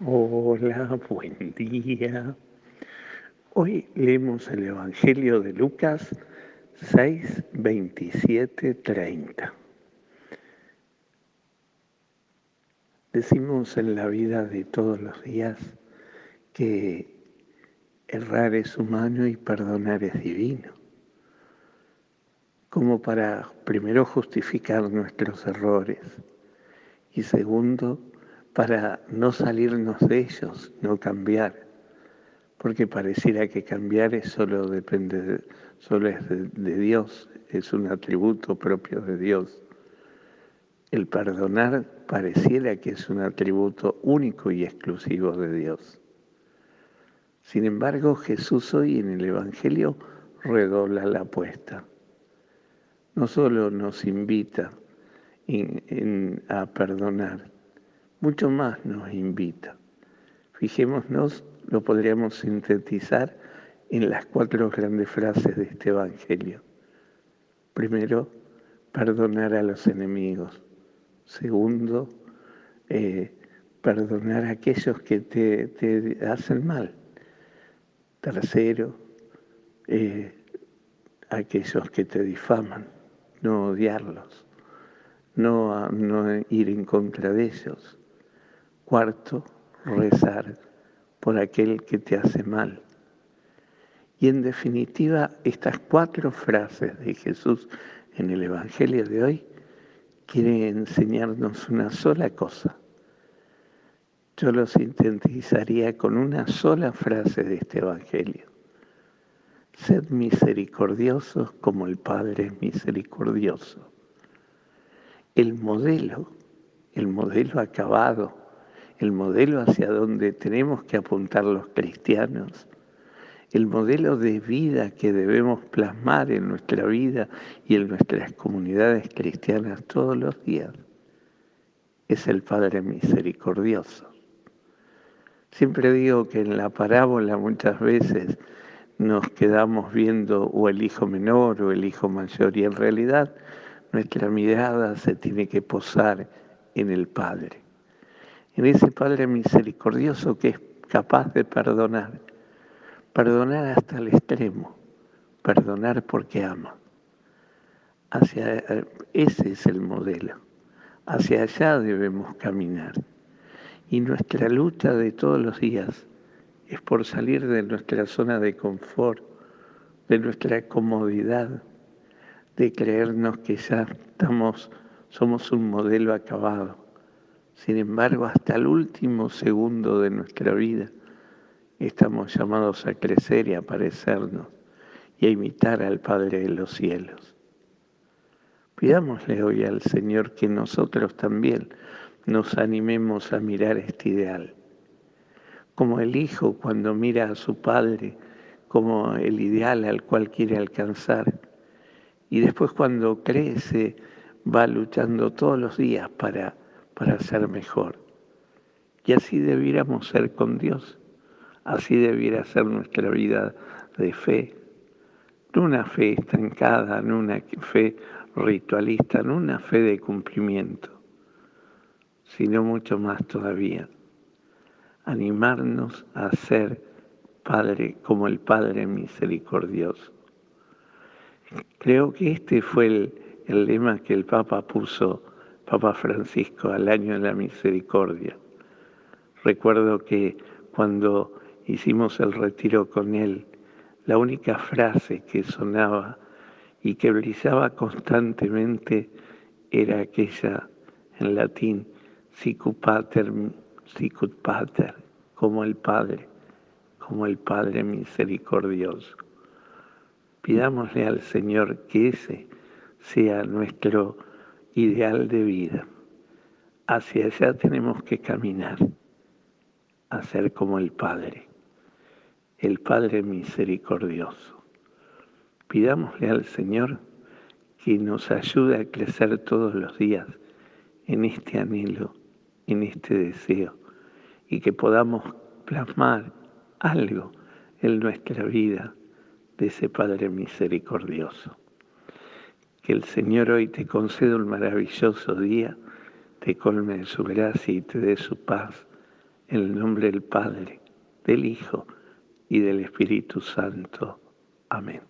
Hola, buen día. Hoy leemos el Evangelio de Lucas 6, 27, 30. Decimos en la vida de todos los días que errar es humano y perdonar es divino, como para primero justificar nuestros errores y segundo, para no salirnos de ellos, no cambiar, porque pareciera que cambiar es solo depende, solo es de, de Dios, es un atributo propio de Dios. El perdonar pareciera que es un atributo único y exclusivo de Dios. Sin embargo, Jesús hoy en el Evangelio redobla la apuesta. No solo nos invita a perdonar, mucho más nos invita. Fijémonos, lo podríamos sintetizar en las cuatro grandes frases de este Evangelio. Primero, perdonar a los enemigos. Segundo, eh, perdonar a aquellos que te, hacen mal. Tercero, eh, aquellos que te difaman, no odiarlos, no, no ir en contra de ellos. Cuarto, rezar por aquel que te hace mal. Y en definitiva, estas cuatro frases de Jesús en el Evangelio de hoy quieren enseñarnos una sola cosa. Yo lo sintetizaría con una sola frase de este Evangelio. Sed misericordiosos como el Padre es misericordioso. El modelo, el modelo acabado el modelo hacia donde tenemos que apuntar los cristianos, el modelo de vida que debemos plasmar en nuestra vida y en nuestras comunidades cristianas todos los días, es el Padre misericordioso. Siempre digo que en la parábola muchas veces nos quedamos viendo o el hijo menor o el hijo mayor y en realidad nuestra mirada se tiene que posar en el Padre en ese Padre misericordioso que es capaz de perdonar, perdonar hasta el extremo, perdonar porque ama. Hacia, ese es el modelo, hacia allá debemos caminar. Y nuestra lucha de todos los días es por salir de nuestra zona de confort, de nuestra comodidad, de creernos que ya estamos, somos un modelo acabado sin embargo, hasta el último segundo de nuestra vida estamos llamados a crecer y a parecernos y a imitar al Padre de los cielos. Pidámosle hoy al Señor que nosotros también nos animemos a mirar este ideal, como el Hijo cuando mira a su Padre como el ideal al cual quiere alcanzar, y después cuando crece va luchando todos los días para para ser mejor. Y así debiéramos ser con Dios, así debiera ser nuestra vida de fe, no una fe estancada, no una fe ritualista, no una fe de cumplimiento, sino mucho más todavía. Animarnos a ser Padre como el Padre misericordioso. Creo que este fue el, el lema que el Papa puso Papa Francisco al año de la misericordia. Recuerdo que cuando hicimos el retiro con él, la única frase que sonaba y que brillaba constantemente era aquella en latín, sicut pater, sicut pater, como el Padre, como el Padre misericordioso. Pidámosle al Señor que ese sea nuestro ideal de vida. Hacia allá tenemos que caminar, a ser como el Padre, el Padre misericordioso. Pidámosle al Señor que nos ayude a crecer todos los días en este anhelo, en este deseo, y que podamos plasmar algo en nuestra vida de ese Padre misericordioso. Que el Señor hoy te conceda un maravilloso día, te colme de su gracia y te dé su paz En el nombre del Padre, del Hijo y del Espíritu Santo. Amén.